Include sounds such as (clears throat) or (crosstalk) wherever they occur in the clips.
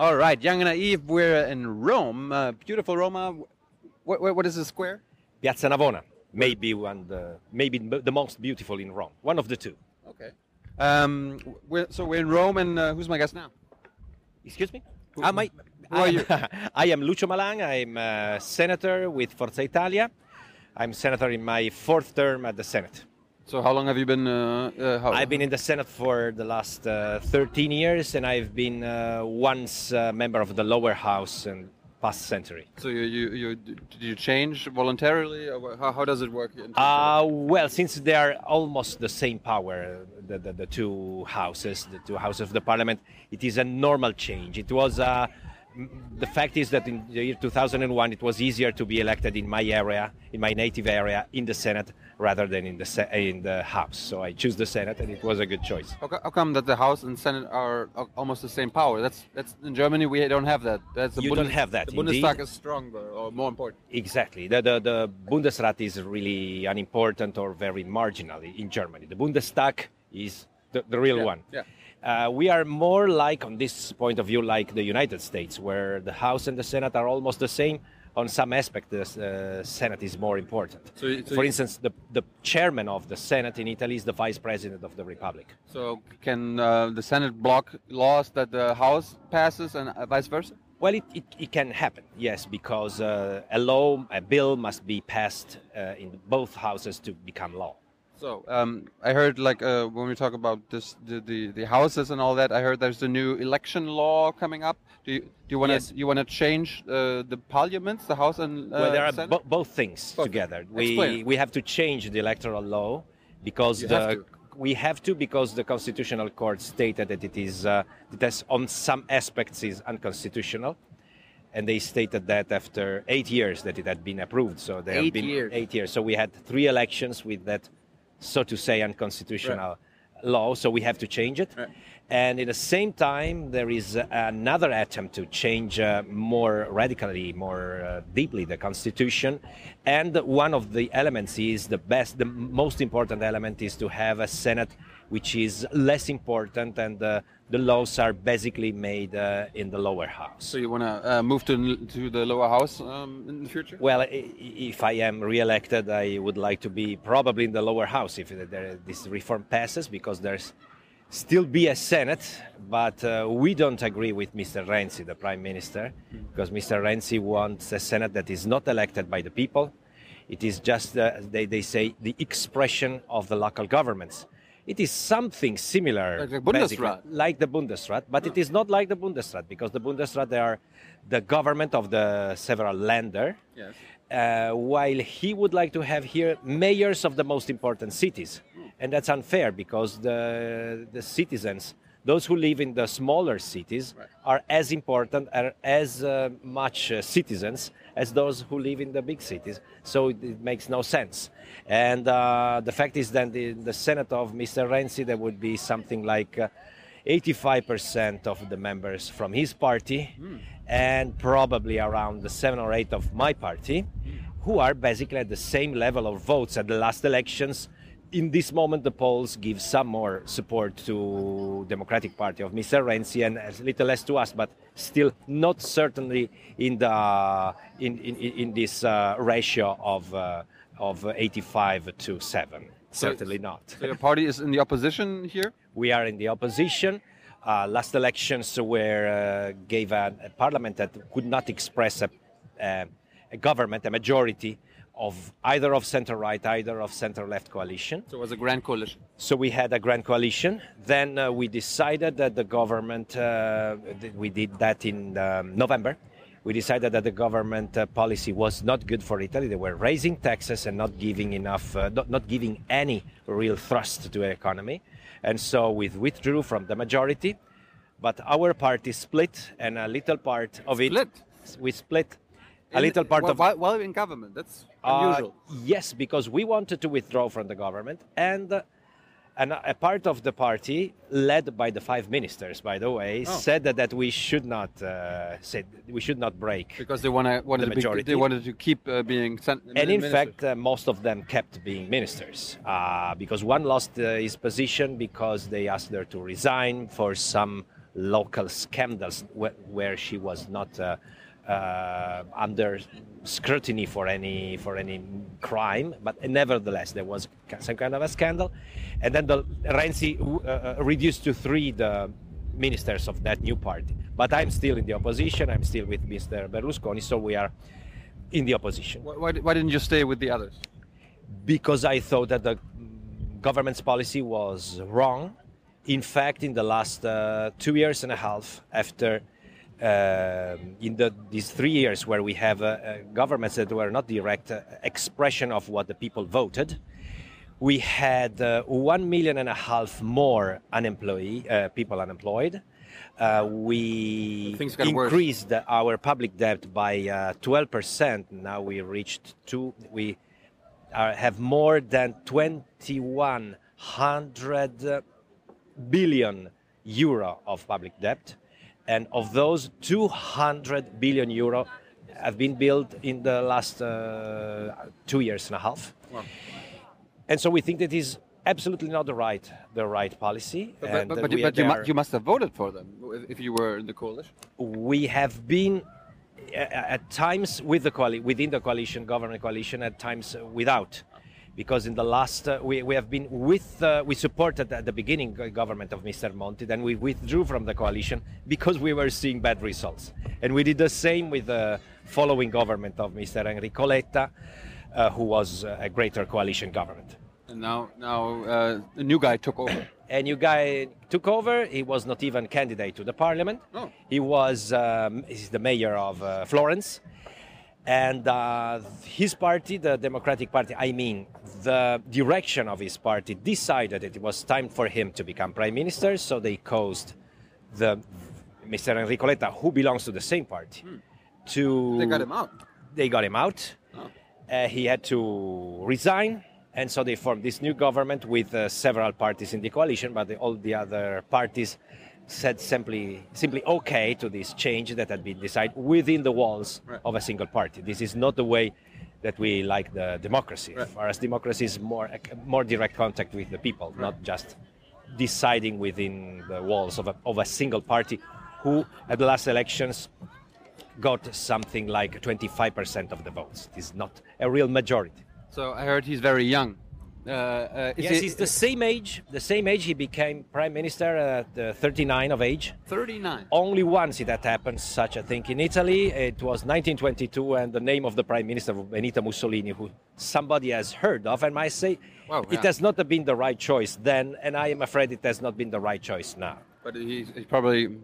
All right, Young and Naive, we're in Rome, uh, beautiful Roma. What, what, what is the square? Piazza Navona, maybe one the maybe the most beautiful in Rome, one of the two. Okay. Um, we're, so we're in Rome, and uh, who's my guest now? Excuse me. Who- my, who are you? (laughs) I am Lucio Malan. I'm a senator with Forza Italia. I'm senator in my fourth term at the Senate. So how long have you been? Uh, uh, how, I've been in the Senate for the last uh, 13 years, and I've been uh, once a member of the lower house in past century. So you, you, you did you change voluntarily, how, how does it work? Uh, well, since they are almost the same power, the, the, the two houses, the two houses of the parliament, it is a normal change. It was. Uh, the fact is that in the year 2001, it was easier to be elected in my area, in my native area, in the Senate, rather than in the in the House. So I choose the Senate, and it was a good choice. How, how come that the House and Senate are almost the same power? That's that's in Germany we don't have that. That's the You don't have that, The Bundestag is stronger or more important. Exactly. The, the, the Bundesrat is really unimportant or very marginal in Germany. The Bundestag is the, the real Yeah, one. yeah. Uh, we are more like, on this point of view, like the United States, where the House and the Senate are almost the same. On some aspect, the uh, Senate is more important. So so For instance, the, the chairman of the Senate in Italy is the vice president of the Republic. So can uh, the Senate block laws that the House passes and uh, vice versa? Well, it, it, it can happen, yes, because uh, a law, a bill must be passed uh, in both houses to become law. So um, I heard like uh, when we talk about this the, the, the houses and all that, I heard there's a new election law coming up. Do you do you want to Yes. you want to change uh, the parliaments, the House and uh, well, there are bo- both things Both. together. We it. we have to change the electoral law because You the have we have to because the constitutional court stated that it is uh, that on some aspects is unconstitutional. And they stated that after eight years that it had been approved. So there Eight have been years. eight years. So we had three elections with that, so to say, unconstitutional law. So we have to change it. Right. And at the same time, there is another attempt to change uh, more radically, more uh, deeply the constitution. And one of the elements is the best, the most important element is to have a Senate which is less important, and uh, the laws are basically made uh, in the lower house. So you want to uh, move to to the lower house um, in the future? Well, if I am re-elected, I would like to be probably in the lower house if there, this reform passes, because there's still be a Senate, but uh, we don't agree with Mr. Renzi, the Prime Minister, because Mr. Renzi wants a Senate that is not elected by the people. It is just, uh, they, they say, the expression of the local governments. It is something similar, Like the Bundesrat. like the Bundesrat, but it is not like the Bundesrat because the Bundesrat they are the government of the several länder, Yes. uh, while he would like to have here mayors of the most important cities, and that's unfair because the the citizens, those who live in the smaller cities, Right. are as important, are as uh, much uh, citizens as those who live in the big cities. So it, it makes no sense. And uh, the fact is that in the Senate of Mr. Renzi, there would be something like. Uh, 85% of the members from his party and probably around the 7 or 8 of my party who are basically at the same level of votes at the last elections in this moment the polls give some more support to democratic party of mr renzi and a little less to us but still not certainly in the in in, in this uh, ratio of uh, of 85 to 7 certainly not So your party is in the opposition here. (laughs) we are in the opposition. Uh, last elections were uh, gave a, a parliament that could not express a, a, a government, a majority of either of center right, either of center left coalition. So it was a grand coalition. So we had a grand coalition. Then uh, we decided that the government, uh, we did that in um, November. We decided that the government uh, policy was not good for Italy. They were raising taxes and not giving enough, uh, not, not giving any real thrust to the economy. And so we withdrew from the majority. But our party split, and a little part of it, Split? we split. A little part of while, while in government. That's uh, unusual. yes, because we wanted to withdraw from the government, and uh, and a part of the party, led by the five ministers, by the way, Oh. said that, that we should not uh, said we should not break. because they wanna, wanted the to be, majority. they wanted to keep uh, being sent. And in fact, uh, most of them kept being ministers uh, because one lost uh, his position because they asked her to resign for some local scandals where, where she was not uh, uh, under scrutiny for any for any crime, but nevertheless there was some kind of a scandal, and then the Renzi uh, reduced to three the ministers of that new party. But I'm still in the opposition. I'm still with Mr. Berlusconi, so we are in the opposition. Why, why didn't you stay with the others? Because I thought that the government's policy was wrong. In fact, in the last uh, two years and a half, after uh, in the, these three years where we have uh, uh governments that were not direct uh, expression of what the people voted, we had uh, one million and a half more unemployed people unemployed. we increased worse. our public debt by 12%. Now we reached two. We have more than 2100 billion euro of public debt and of those 200 billion euro have been built in the last uh, two years and a half. Wow. and so we think that is absolutely not the right the right policy. But, but, but, but you, you, mu- you, must have voted for them if you were in the coalition. We have been at times with the coali- within the coalition government coalition at times without because in the last uh, we, we have been with uh, we supported at the beginning government of Mr. Monti then we withdrew from the coalition because we were seeing bad results and we did the same with the following government of Mr. Enrico Letta uh, who was a greater coalition government and now now uh, a new guy took over (coughs) a new guy took over he was not even candidate to the parliament oh. he was um, he's the mayor of uh, Florence and uh, his party, the Democratic Party, I mean, the direction of his party decided that it was time for him to become prime minister, so they caused the Mr. Enrico Letta, who belongs to the same party, hmm. to. They got him out. They got him out. Oh. Uh, he had to resign, and so they formed this new government with uh, several parties in the coalition, but the, all the other parties said simply simply okay to this change that had been decided within the walls right. of a single party. This is not the way that we like the democracy. Right. For us, democracy is more more direct contact with the people, right. not just deciding within the walls of a, of a single party, who at the last elections got something like 25% of the votes. It is not a real majority. So I heard he's very young. Uh, uh, yes, he, he's the same age. The same age he became prime minister at uh, 39 of age. 39. Only once did that happened, such a thing in Italy. It was 1922, and the name of the prime minister was Benito Mussolini, who somebody has heard of, and might say yeah. it has not been the right choice then, and I am afraid it has not been the right choice now. But he's, he's probably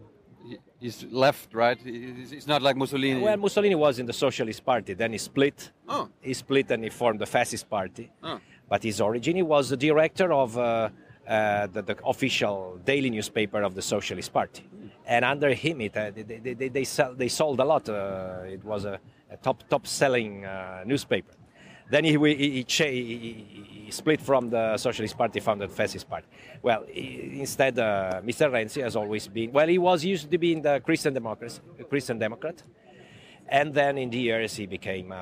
he's left, right? He's not like Mussolini. Well, Mussolini was in the Socialist Party. Then he split. Oh. He split and he formed the Fascist Party. Oh but his origin. He was the director of uh, uh, the, the, official daily newspaper of the Socialist Party. And under him, it, uh, they, they, they, sell, they, sold a lot. Uh, it was a, a, top, top selling uh, newspaper. Then he, he, he, he, split from the Socialist Party, founded Fascist Party. Well, instead, uh, Mr. Renzi has always been, well, he was used to be in the Christian Democracy, Christian Democrat. And then in the years, he became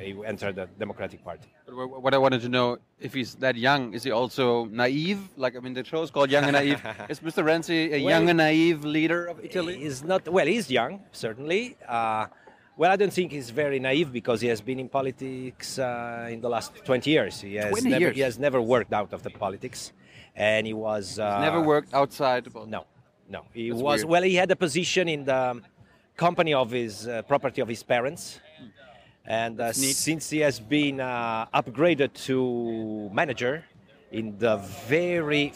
he entered the Democratic Party. But what I wanted to know, if he's that young, is he also naive? Like, I mean, the show is called Young and Naive. (laughs) is Mr. Renzi a well, young and naive leader of Italy? He's not, well, he's young, certainly. Uh, well, I don't think he's very naive because he has been in politics uh, in the last 20 years. He has, 20 never, years. he has never worked out of the politics. And he was. Uh, never worked outside? No, no. He That's was, weird. well, he had a position in the company of his uh, property of his parents and uh, since he has been uh, upgraded to manager in the very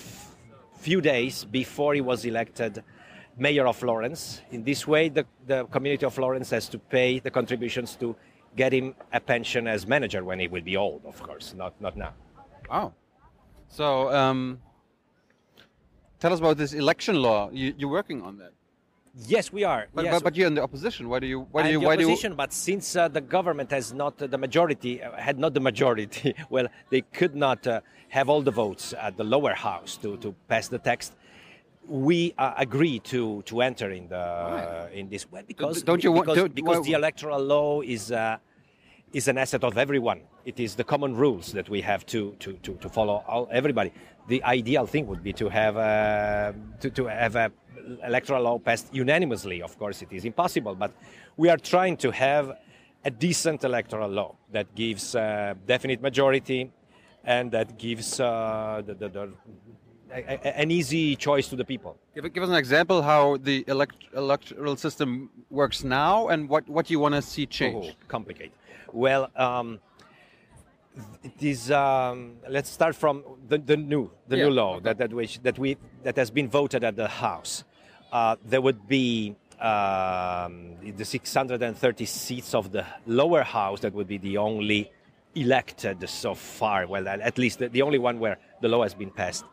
few days before he was elected mayor of Florence, in this way the, the community of Florence has to pay the contributions to get him a pension as manager when he will be old, of course, not not now. Oh, so um, tell us about this election law. You, you're working on that. Yes, we are. But, yes. but, but, you're in the opposition. Why do you? Why do you? the why opposition, do you... but since uh, the government has not uh, the majority, uh, had not the majority, (laughs) well, they could not uh, have all the votes at the lower house to, to pass the text. We uh, agree to to enter in the in this way because don't you want, because, don't, because the electoral law is uh, is an asset of everyone. It is the common rules that we have to to, to, to follow all, everybody. The ideal thing would be to have to, to have a electoral law passed unanimously. Of course, it is impossible, but we are trying to have a decent electoral law that gives uh, definite majority and that gives uh, the, the, the, a, an easy choice to the people. Give, give us an example how the elect, electoral system works now and what, what you want to see change. Oh, complicated. Well, um, it is. Um, let's start from the, the new the yeah. new law okay. that that which that we that has been voted at the House. Uh, there would be um, the 630 seats of the lower house that would be the only elected so far. Well, at least the, the only one where the law has been passed.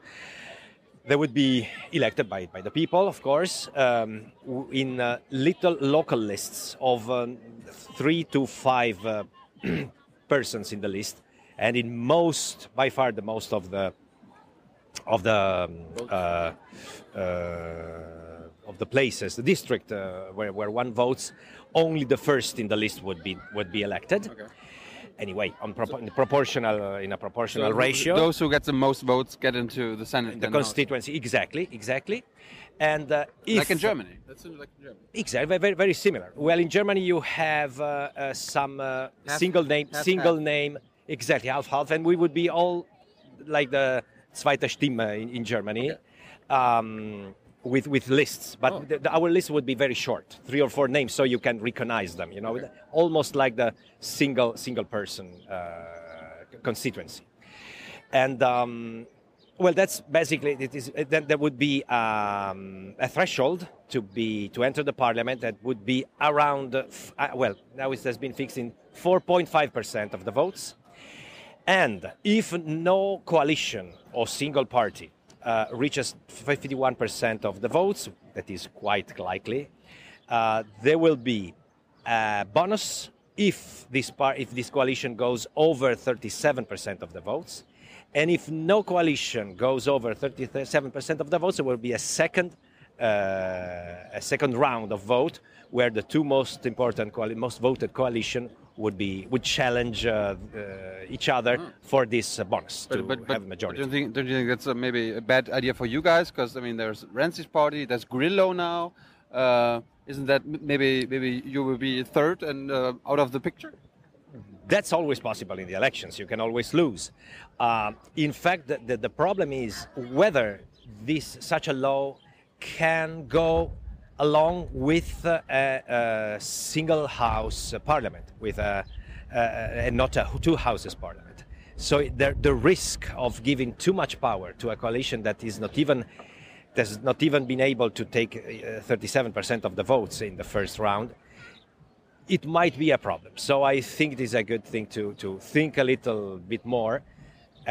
They would be elected by, by the people, of course, um, in uh, little local lists of um, three to five uh, (clears throat) persons in the list, and in most, by far, the most of the of the um, uh, uh, of the places, the district uh, where, where one votes, only the first in the list would be would be elected. Okay anyway on pro- in proportional uh, in a proportional so ratio. Those who get the most votes get into the Senate. The constituency, exactly, exactly. And uh, if, like in Germany, that's like in Germany. Exactly, very, very similar. Well, in Germany you have uh, uh some uh, half, single name, half, single half. name, exactly half half, and we would be all like the zweite Stimme in, in Germany. Okay. Um, with with lists, but oh. the, the, our list would be very short, three or four names, so you can recognize them. You know, okay. almost like the single single person uh, constituency. And um, well, that's basically it is. Then there would be um, a threshold to be to enter the parliament that would be around. Uh, well, now it has been fixed in 4.5 percent of the votes, and if no coalition or single party uh, reaches 51% of the votes, that is quite likely, uh, there will be a bonus if this, par- if this coalition goes over 37% of the votes. And if no coalition goes over 37% of the votes, there will be a second, uh, a second round of vote where the two most important, coali- most voted coalition would be would challenge uh, uh, each other mm. for this uh, bonus but, to but, but, have a majority. Don't, think, don't you think that's maybe a bad idea for you guys? Because I mean, there's Renzi's party, there's Grillo now. isn't that maybe maybe you will be third and out of the picture? That's always possible in the elections. You can always lose. Uh, in fact, the, the, the, problem is whether this such a law can go along with a, a single house parliament, with uh, a, a, not a two houses parliament. So the, the risk of giving too much power to a coalition that is not even has not even been able to take 37% uh, of the votes in the first round, it might be a problem. So I think it is a good thing to, to think a little bit more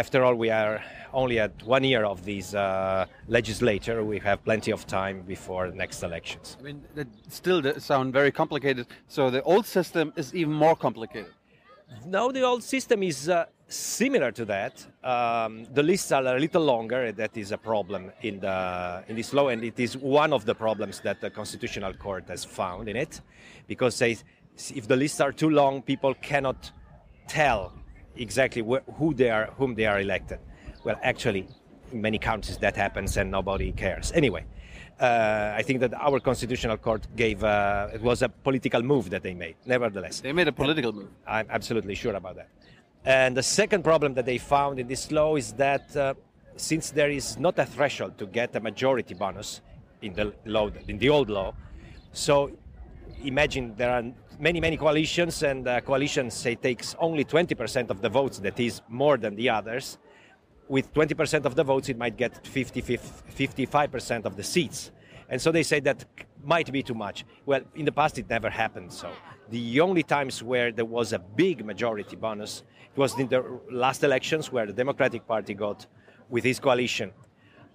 after all, we are only at one year of this uh, legislature. We have plenty of time before the next elections. I mean, that still sound very complicated. So the old system is even more complicated. No, the old system is uh, similar to that. Um, the lists are a little longer. That is a problem in the in this law, and it is one of the problems that the Constitutional Court has found in it, because they, if the lists are too long, people cannot tell exactly wh- who they are, whom they are elected. Well, actually, in many countries that happens and nobody cares. Anyway, uh, I think that our constitutional court gave uh, it was a political move that they made. Nevertheless, they made a political move. I'm absolutely sure about that. And the second problem that they found in this law is that uh, since there is not a threshold to get a majority bonus in the law, in the old law, so imagine there are many, many coalitions, and uh, coalitions say takes only 20% of the votes, that is more than the others. With 20% of the votes, it might get 50, 55% of the seats. And so they say that might be too much. Well, in the past, it never happened. So the only times where there was a big majority bonus, it was in the last elections where the Democratic Party got, with his coalition,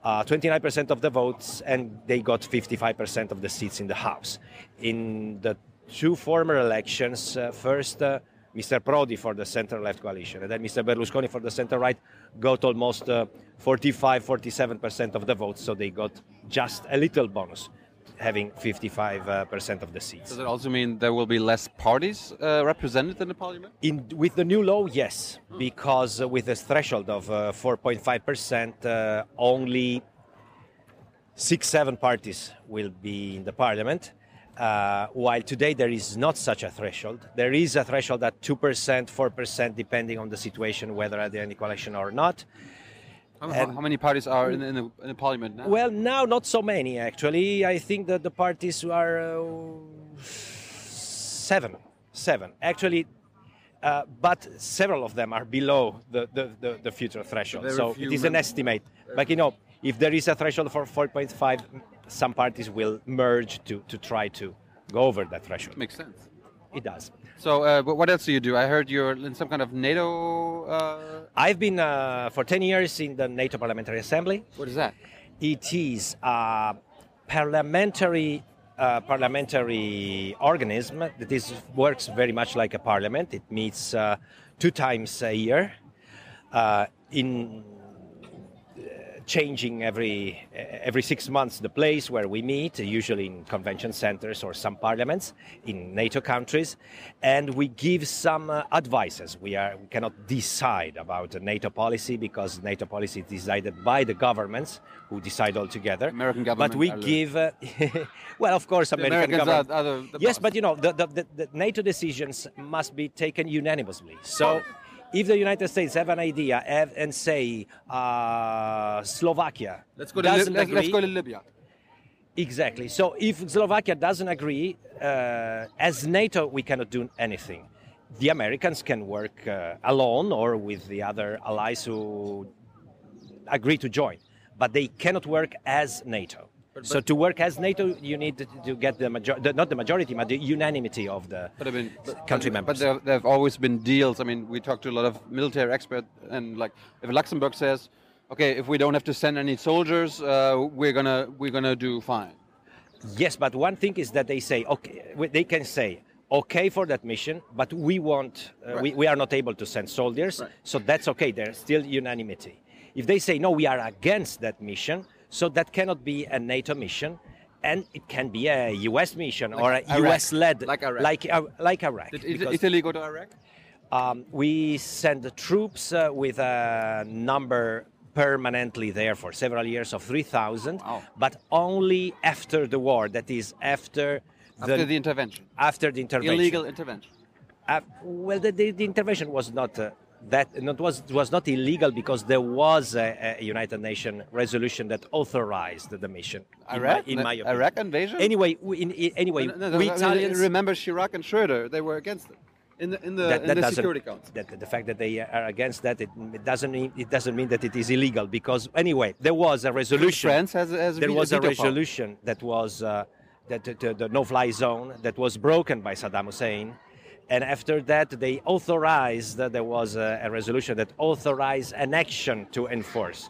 uh, 29% of the votes, and they got 55% of the seats in the House. In the two former elections. Uh, first, uh, Mr. Prodi for the center-left coalition, and then Mr. Berlusconi for the center-right got almost uh, 45, 47% of the votes, so they got just a little bonus, having 55% of the seats. Does it also mean there will be less parties uh, represented in the parliament? In, with the new law, yes, because with a threshold of 4.5%, uh, only six, seven parties will be in the parliament. Uh, while today there is not such a threshold, there is a threshold at 2%, 4%, depending on the situation, whether at the end of election or not. How, how many parties are in, in, the, in, the, parliament now? Well, now not so many actually. I think that the parties are uh, seven, seven. Actually, uh, but several of them are below the, the, the, the future threshold. so it is an estimate. But you know, if there is a threshold for 4.5, some parties will merge to, to try to go over that threshold. Makes sense. It does. So, uh, what else do you do? I heard you're in some kind of NATO. Uh... I've been uh, for 10 years in the NATO Parliamentary Assembly. What is that? It is a parliamentary uh, parliamentary organism that is works very much like a parliament. It meets uh, two times a year. Uh, in changing every every six months the place where we meet, usually in convention centers or some parliaments in NATO countries, and we give some uh, advices. We are we cannot decide about the NATO policy because NATO policy is decided by the governments who decide all together. American government. But we give, uh, (laughs) well, of course, American Americans government. Are, are the, the yes, boss. but you know the, the, the, the NATO decisions must be taken unanimously. So if the United States have an idea have, and say uh, Slovakia let's go to, doesn't Li- let's, agree, let's go to Libya. exactly. So if Slovakia doesn't agree, uh, as NATO we cannot do anything. The Americans can work uh, alone or with the other allies who agree to join, but they cannot work as NATO. So to work as NATO, you need to, to get the majority, not the majority, but the unanimity of the But I mean, but, country but, members. But there, there have always been deals. I mean, we talked to a lot of military experts, and like, if Luxembourg says, "Okay, if we don't have to send any soldiers, uh, we're gonna we're gonna do fine." Yes, but one thing is that they say, okay, they can say, okay for that mission, but we want, uh, we, we are not able to send soldiers, Right. so that's okay. There's still unanimity. If they say, no, we are against that mission, so that cannot be a NATO mission, and it can be a US mission or a Iraq. US led, Like Iraq. like, uh, like Iraq. Did It- Italy go to Iraq? um, we send the troops uh, with a number permanently there for several years of 3,000, Wow. but only after the war. That is after the, After the intervention, after the intervention. illegal intervention. Uh, well, the, the, the intervention was not uh, that. Not was was not illegal because there was a, a United Nations resolution that authorized the mission. in my- Iraq, in my, opinion. Iraq invasion. Anyway, we, in, in- anyway, No, no, no, we Italians. remember Chirac and Schroeder; they were against it in the in the, that, in that the Security Council. That, the fact that they are against that, it, it doesn't mean it doesn't mean that it is illegal because anyway, there was a resolution. France has, has there was a power. resolution that was uh, that the, the, the no-fly zone that was broken by Saddam Hussein, and after that they authorized that there was a, a resolution that authorized an action to enforce.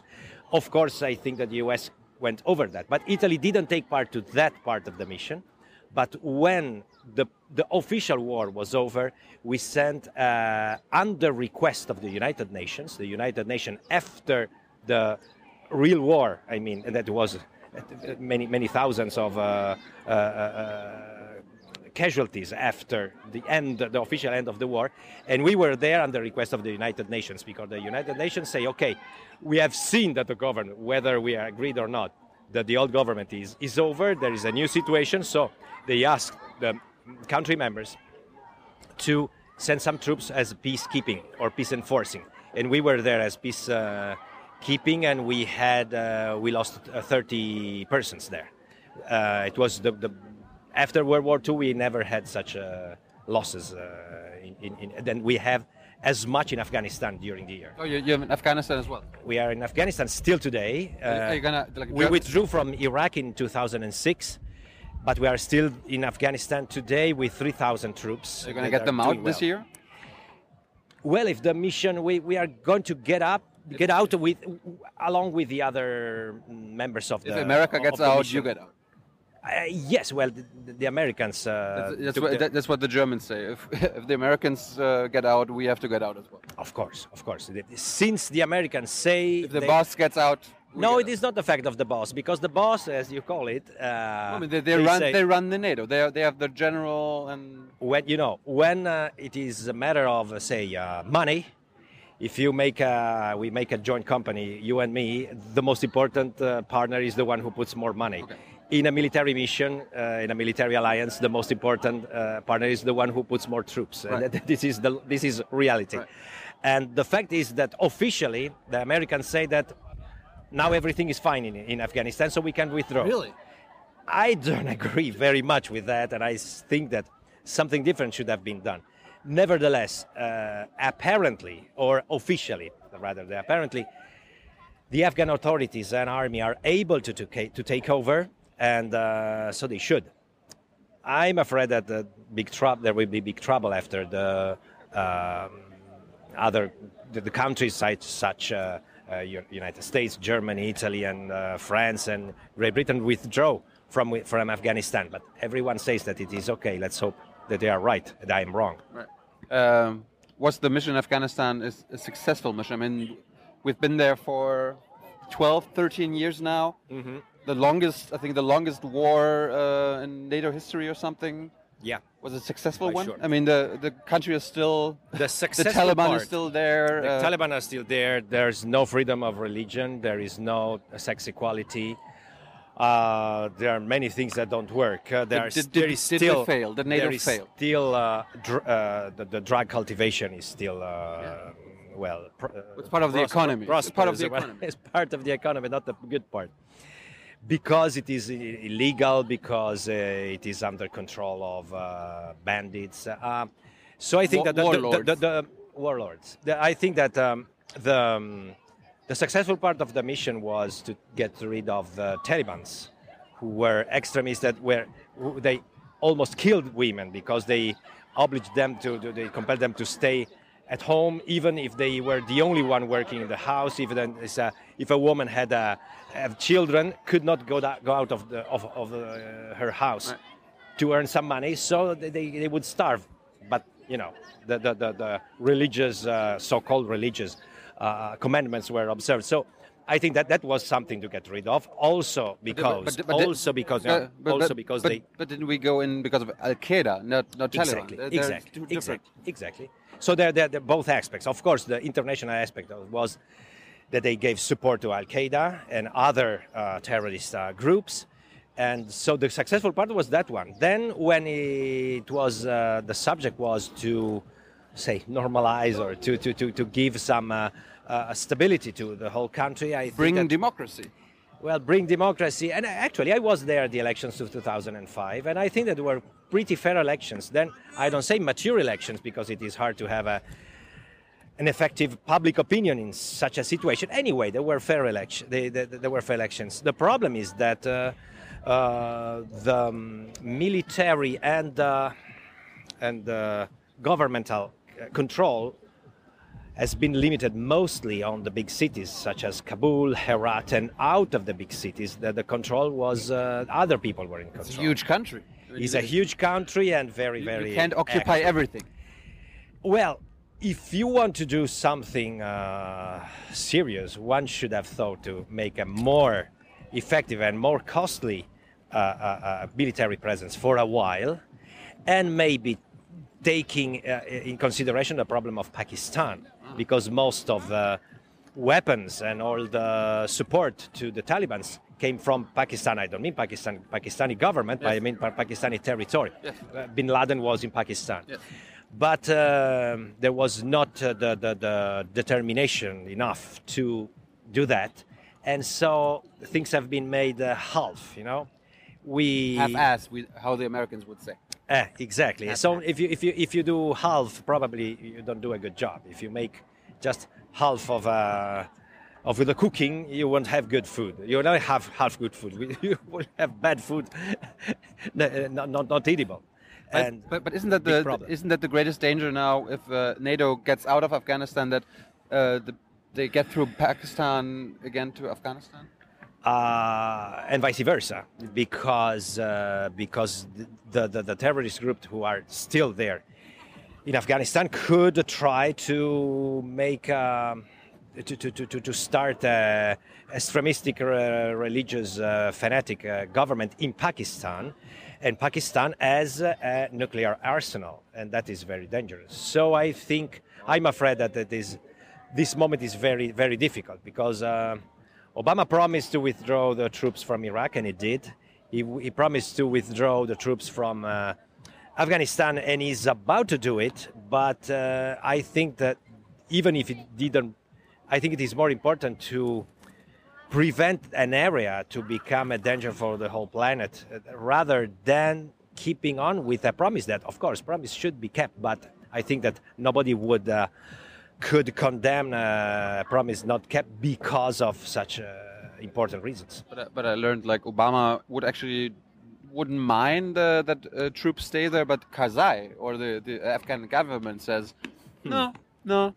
Of course, I think that the U.S. went over that, but Italy didn't take part to that part of the mission. But when the, the official war was over, we sent, uh, under request of the United Nations, the United Nations after the real war, I mean, and that was uh, many, many thousands of uh, uh, uh, casualties after the end, the official end of the war. And we were there under request of the United Nations because the United Nations say, okay, we have seen that the government, whether we are agreed or not, that the old government is, is over, there is a new situation. So they asked the country members to send some troops as peacekeeping or peace enforcing. And we were there as peace uh, keeping, and we had uh, we lost uh, 30 persons there. Uh, it was the, the after World War II we never had such uh, losses. Uh, in, in, in, then we have as much in Afghanistan during the year. Oh, you, you have in Afghanistan as well. We are in Afghanistan still today. Uh, Are you gonna like we withdrew from Iraq in 2006, but we are still in Afghanistan today with 3,000 troops. Are you gonna get them out doing this well. year? Well, if the mission, we, we are going to get up, get out with, along with the other members of If the. America gets out, mission. you get out. Uh, yes, well, the, the Americans. Uh, That's, that's, what, the- that's what the Germans say. If, (laughs) if the Americans uh, get out, we have to get out as well. of course, of course. Since the Americans say. If the they- boss gets out, No, get it is not the fact of the boss, because the boss, as you call it. Uh, I mean, they, they, run. say- they run the NATO. They are, they have the general and when you know when uh, it is a matter of uh, say uh, money if you make a, we make a joint company, you and me, the most important uh, partner is the one who puts more money. Okay. In a military mission, uh, in a military alliance, the most important uh, partner is the one who puts more troops. Right. that- (laughs) this is the this is reality. Right. And the fact is that officially, the Americans say that now everything is fine in, in Afghanistan, so we can withdraw. Really, I don't (laughs) agree very much with that, and I think that something different should have been done. Nevertheless, uh, apparently, or officially, rather, than apparently, the Afghan authorities and army are able to, to, to take over, and uh, so they should. I'm afraid that the big trouble there will be big trouble after the um, other the, the countries such, such uh, uh, United States, Germany, Italy, and uh, France and Great Britain withdraw from from Afghanistan. But everyone says that it is okay. Let's hope that they are right and I am wrong. Right. Um, was the mission in Afghanistan is a successful mission? I mean, we've been there for 12, 13 years now. Mm-hmm. The longest, I think, the longest war uh, in NATO history or something. Yeah. Was it a successful one? sure. I mean, the, the country is still The successful. the Taliban part- is still there. The uh, Taliban are still there. There's no freedom of religion. There is no sex equality. Uh, there are many things that don't work. Uh, there, Did- are did- there is still fail? Did NATO there is fail? Still, uh, dr- uh, the, the drug cultivation is still uh, well. Pr- uh, It's part of the economy. It's part of the (laughs) economy. It's part of the economy, not the good part. Because it is illegal, because uh, it is under control of uh, bandits. Uh, so I think that the, warlords. the, the warlords. The, I think that um, the um, the successful part of the mission was to get rid of the Talibans, who were extremists that were who they almost killed women because they obliged them to, to they compelled them to stay at home even if they were the only one working in the house even if a, if a woman had uh, have children could not go, da- go out of the of, of uh, her house Right. to earn some money, so they, they, they would starve. But you know, the the, the, the religious, uh, so-called religious uh, commandments were observed. So I think that that was something to get rid of. Also because, but- but- also because, but- yeah, but- also but- because but- they But didn't we go in because of Al Qaeda, not not Taliban? exactly, They're- they're exactly, exactly, exactly. So there, there, there are both aspects. Of course, the international aspect was that they gave support to Al Qaeda and other uh, terrorist uh, groups. And so the successful part was that one. Then, when it was uh, the subject was to say normalize or to to to, to give some uh, uh, stability to the whole country, I think Bring that- democracy. well, bring democracy. And actually, I was there at the elections of 2005, and I think that were pretty fair elections. Then I don't say mature elections because it is hard to have a, an effective public opinion in such a situation. Anyway, there were fair elections. They, they, there were fair elections. The problem is that uh, uh, the um, military and uh, and uh, governmental uh, control has been limited mostly on the big cities such as Kabul, Herat, and out of the big cities, the, the control was uh, other people were in control. It's a huge country. It's a huge country and very, You, very. you can't occupy active. everything. Well, if you want to do something uh, serious, one should have thought to make a more effective and more costly uh, uh, uh, military presence for a while, and maybe taking uh, in consideration the problem of Pakistan, because most of the weapons and all the support to the Taliban came from Pakistan. I don't mean Pakistan, Pakistani government, but I mean Pakistani territory. Yes. Uh, Bin Laden was in Pakistan. Yes. But um, there was not uh, the, the, the determination enough to do that. And so things have been made uh, half, you know. We Half-ass, how the Americans would say. Eh, exactly. So if you if you if you do half, probably you don't do a good job. If you make just half of uh, of the cooking, you won't have good food. You don't have half good food. (laughs) You will have bad food, (laughs) not, not not eatable. But, And but, but isn't that big the problem. isn't that the greatest danger now if uh, NATO gets out of Afghanistan that uh, the, they get through Pakistan again to Afghanistan? Uh, and vice versa, because uh, because the, the the terrorist group who are still there in Afghanistan could try to make um, to, to, to, to- start a extremistic uh, religious uh, fanatic uh, government in Pakistan, and Pakistan has a nuclear arsenal, and that is very dangerous. So I think I'm afraid that it is this moment is very, very difficult because Obama promised to withdraw the troops from Iraq, and he did. He, he promised to withdraw the troops from uh, Afghanistan, and he's about to do it. But uh, I think that even if he didn't, I think it is more important to prevent an area to become a danger for the whole planet rather than keeping on with a promise that, of course, promise should be kept. But I think that nobody would uh, could condemn a promise not kept because of such uh, important reasons. But, uh, but I learned like Obama would actually wouldn't mind uh, that uh, troops stay there, but Karzai or the, the Afghan government says, Hmm. no, no.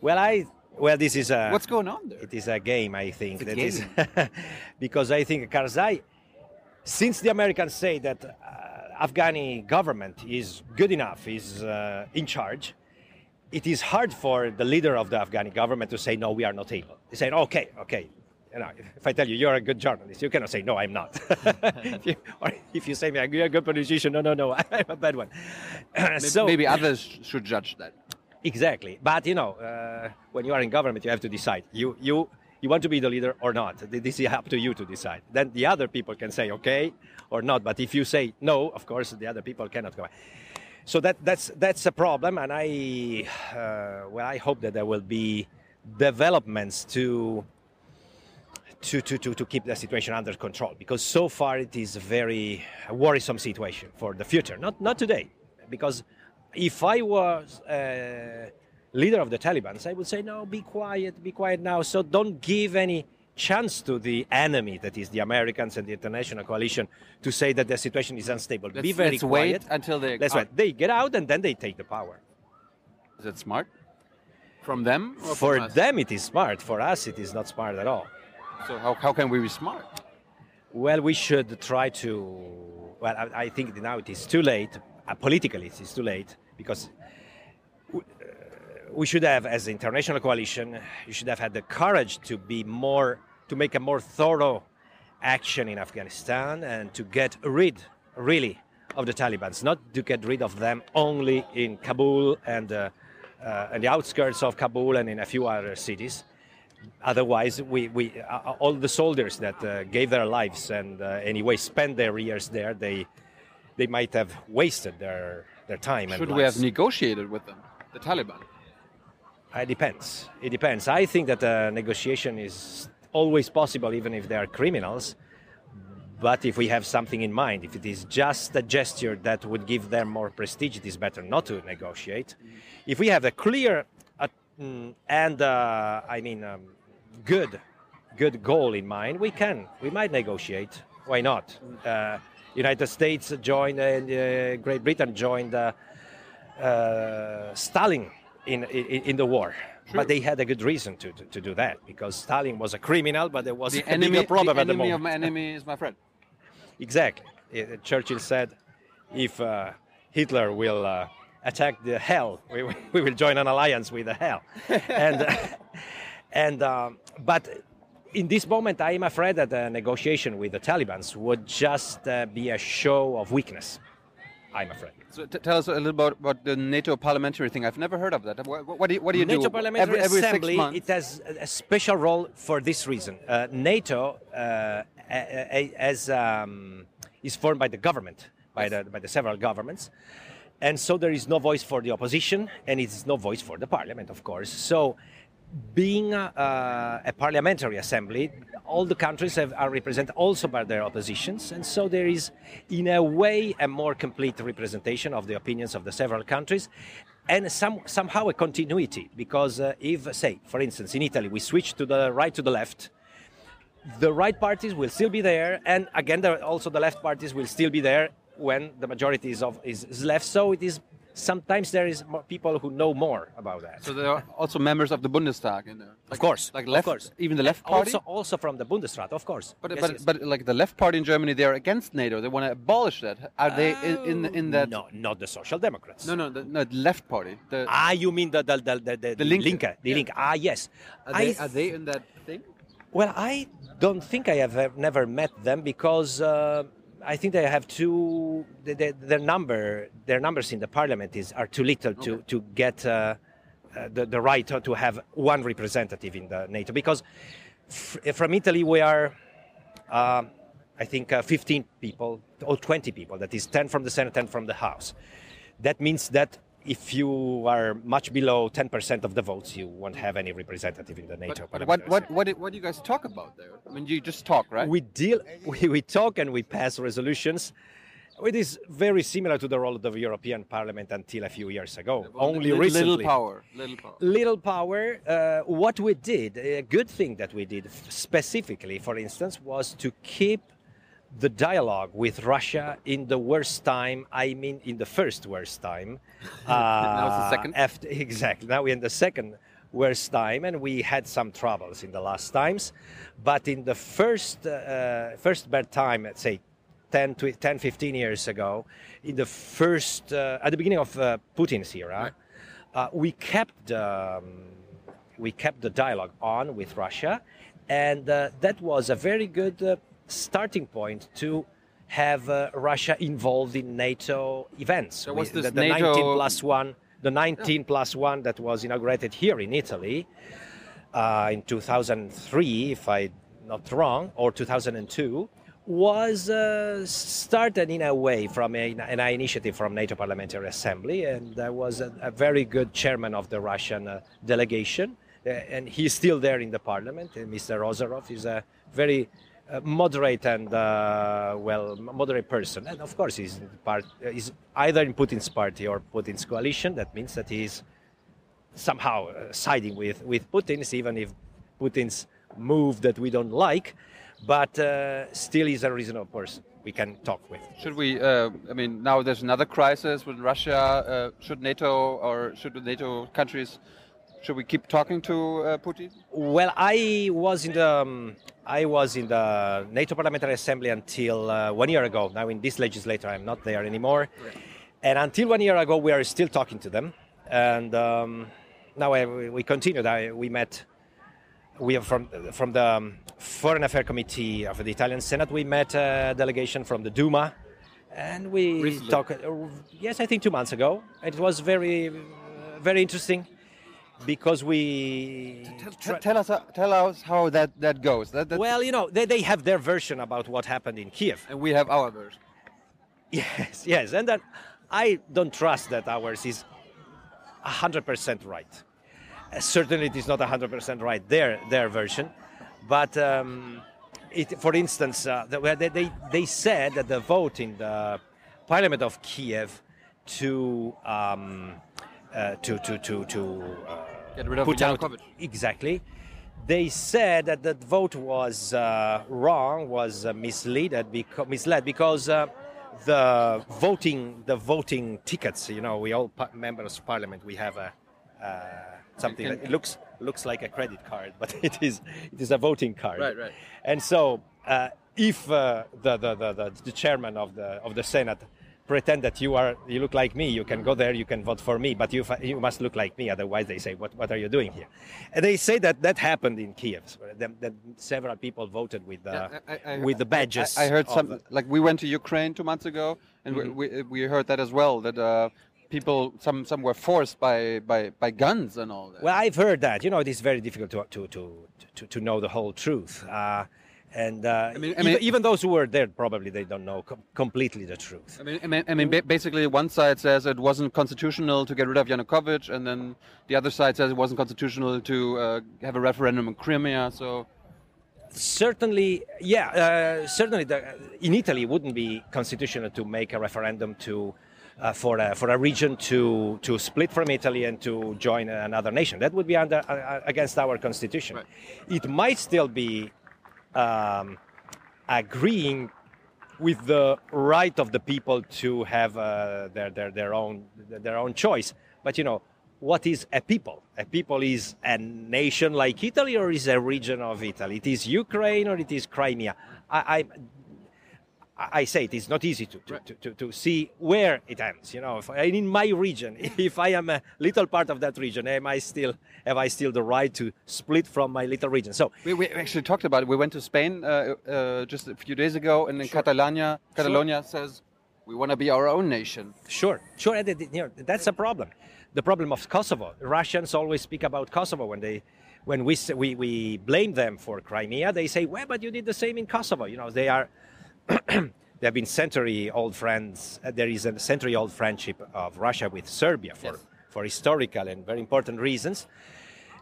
Well, I well, this is a What's going on there? It is a game, I think. That is- (laughs) because I think Karzai, since the Americans say that uh, Afghani government is good enough, is uh, in charge, it is hard for the leader of the Afghani government to say no, we are not able. They say okay, okay. You know, if I tell you you're a good journalist, you cannot say no, I'm not. (laughs) if you, or if you say me you're a good politician, no, no, no, (laughs) I'm a bad one. (clears throat) Maybe, so maybe others should judge that. Exactly. But you know, uh, when you are in government, you have to decide. You you you want to be the leader or not. This is up to you to decide. Then the other people can say okay or not. But if you say no, of course, the other people cannot go. So that that's that's a problem, and I uh, well, I hope that there will be developments to. To, to, to, to keep the situation under control because so far it is a very worrisome situation for the future not not today because if I was uh, leader of the Taliban, I would say, no, be quiet, be quiet now. So don't give any chance to the enemy, that is the Americans and the international coalition, to say that the situation is unstable. be Let's- very let's quiet. wait until they That's are- right. They get out and then they take the power. Is that smart? From them? Or For from them, it is smart. For us, it is not smart at all. So how, how can we be smart? Well, we should try to. Well, I, I think now it is too late. Uh, politically, it is too late because we, uh, we should have, as an international coalition, you should have had the courage to be more, to make a more thorough action in Afghanistan and to get rid, really, of the Taliban's. Not to get rid of them only in Kabul and, uh, uh, and the outskirts of Kabul and in a few other cities otherwise we, we uh, all the soldiers that uh, gave their lives and uh, anyway spent their years there they they might have wasted their their time and Should we have negotiated with them, the Taliban? it depends it depends i think that uh, negotiation is always possible even if they are criminals. But if we have something in mind if it is just a gesture that would give them more prestige it is better not to negotiate. If we have a clear uh, mm, and uh, i mean um, good good goal in mind we can we might negotiate. Why not? Uh, united states joined and uh, great britain joined uh, uh, Stalin in, in in the war. But they had a good reason to, to, to do that because Stalin was a criminal, but there was The (laughs) a enemy, problem the at the enemy of moment. my enemy is my friend. (laughs) Exactly. Uh, Churchill said, if uh, Hitler will uh, attack the hell, (laughs) we, will- we will join an alliance with the hell. and uh, and um, but in this moment, I am afraid that a negotiation with the Taliban would just uh, be a show of weakness. I'm afraid. So t- tell us a little about, about the NATO parliamentary thing. I've never heard of that. What, what do you, what do you NATO do Parliamentary every, every Assembly it has a special role for this reason. Uh, NATO uh, a- a- as um, is formed by the government, by the by the several governments, and so there is no voice for the opposition, and it is no voice for the parliament, of course. So. Being uh, a parliamentary assembly, all the countries have, are represented also by their oppositions, and so there is, in a way, a more complete representation of the opinions of the several countries, and some, somehow a continuity. Because uh, if, say, for instance, in Italy, we switch to the right to the left, the right parties will still be there, and again, there, also the left parties will still be there when the majority is, of, is left. So it is sometimes there is more people who know more about that. So there are also members of the Bundestag in there. Like, of course, like of left, course. even the left party. Also, also from the Bundesrat, of course. but Yes, but yes. but like the left party in Germany, they are against NATO. They want to abolish that. Are they in, in in that? No, not the Social Democrats. no, no, the, no, the left party. The, Ah, you mean the the the the, the, The Linke. Linke, the Yeah. Linke. Ah, yes. are, they, are they in that thing? Well, I don't think I have uh, never met them because uh, I think they have too the, the, their number their numbers in the parliament is are too little to Okay. to get uh, uh, the, the right to have one representative in the NATO because f- from Italy we are, uh, I think, uh, 15 people or 20 people. That is 10 from the Senate, 10 from the House. That means that if you are much below 10% of the votes, you won't have any representative in the NATO. But, what, what, what, do- what do you guys talk about there? I mean, you just talk, right? we deal we, we talk and we pass resolutions it is very similar to the role of the european parliament until a few years ago only little, recently Little power. Little power. little power uh, what we did a good thing that we did specifically for instance was to keep the dialogue with russia in the worst time i mean in the first worst time. (laughs) Uh, Now it's the second? after, (laughs) exactly. Now we're in the second worst time and we had some troubles in the last times. But in the first uh, first bad time let's say 10, to 10 15 years ago in the first uh, at the beginning of uh, putin's era uh, we kept um, we kept the dialogue on with russia. And uh, that was a very good uh, starting point to have uh, Russia involved in NATO events. There was this the, the NATO 19 plus one, the 19 plus one that was inaugurated here in Italy uh, in 2003, if I'm not wrong, or 2002, was uh, started in a way from a, an initiative from NATO Parliamentary Assembly, and there was a, a very good chairman of the Russian uh, delegation, uh, and he's still there in the parliament. Mr. Ozarov is a very moderate and uh, well moderate person, and of course he's part is either in Putin's party or Putin's coalition. That means that he's somehow uh, siding with, with Putin's, even if Putin's move that we don't like, but uh, still he's a reasonable person we can talk with. Should we? Uh, I mean, now there's another crisis with Russia. Uh, should NATO or should NATO countries? Should we keep talking to uh, Putin? Well, I was in the um, I was in the NATO Parliamentary Assembly until uh, one year ago. Now in this legislature, I'm not there anymore, and until one year ago, we are still talking to them. And um, now I, we continued. I, we met. We have from from the um, Foreign Affairs Committee of the Italian Senate. We met a delegation from the Duma, and we Recently? talked. Uh, yes, I think two months ago. And it was very, uh, very interesting because we T- tell us, uh, tell us how that that goes. That, that, well, you know, they, they have their version about what happened in Kiev. and we have our version. Yes, (laughs) yes, and that I don't trust that ours is 100% right. Uh, certainly, it is not 100% right, their, their version. But um, it, for instance, uh, they, they, they said that the vote in the parliament of Kiev to, um, uh, to, to, to, to uh, Get rid of put out Yanukovych. exactly. They said that the vote was uh, wrong, was uh, misled, because, misled because uh, the voting, the voting tickets. You know, we all pa- members of parliament, we have a uh, something can- that it looks looks like a credit card, but (laughs) it is it is a voting card. Right, right. And so, uh, if uh, the, the, the, the the chairman of the of the senate pretend that you are you look like me, you can go there, you can vote for me, but you you must look like me. Otherwise, they say, what what are you doing here? And they say that that happened in Kiev. That, that several people voted with the Yeah, I- I- with the badges. I, I heard some, the- like we went to Ukraine two months ago, and Mm-hmm. we, we we heard that as well. That uh, people, some some were forced by by by guns and all that. Well, I've heard that. You know, it is very difficult to to to to, to know the whole truth. Uh, and uh, mean- I even, mean- even those who were there probably they don't know com- completely the truth. I mean, I mean, I mean ba- basically, one side says it wasn't constitutional to get rid of Yanukovych, and then the other side says it wasn't constitutional to uh, have a referendum in Crimea. So, Certainly, yeah, uh, certainly. The, in Italy, it wouldn't be constitutional to make a referendum to uh, for a, for a region to to split from Italy and to join another nation. That would be under uh, against our constitution. Right. It might still be um, agreeing with the right of the people to have uh, their, their their own their own choice. But you know, what is a people? A people is a nation like Italy, or is a region of Italy? It is Ukraine, or it is Crimea. I. I I say it is not easy to, to, to, to, to see where it ends. You know, if, I- in my region, (laughs) if I am a little part of that region, am I still have I still the right to split from my little region? So we, we actually talked about it. We went to Spain uh, uh, just a few days ago, and in Catalonia, Catalonia says We want to be our own nation. Sure, sure. you know, that's a problem. The problem of Kosovo. Russians always speak about Kosovo when they, when we we we blame them for Crimea. They say, "Well, but you did the same in Kosovo." You know, they are. (clears throat) they have been century-old friends. uh, There is a century-old friendship of Russia with Serbia for Yes. for historical and very important reasons.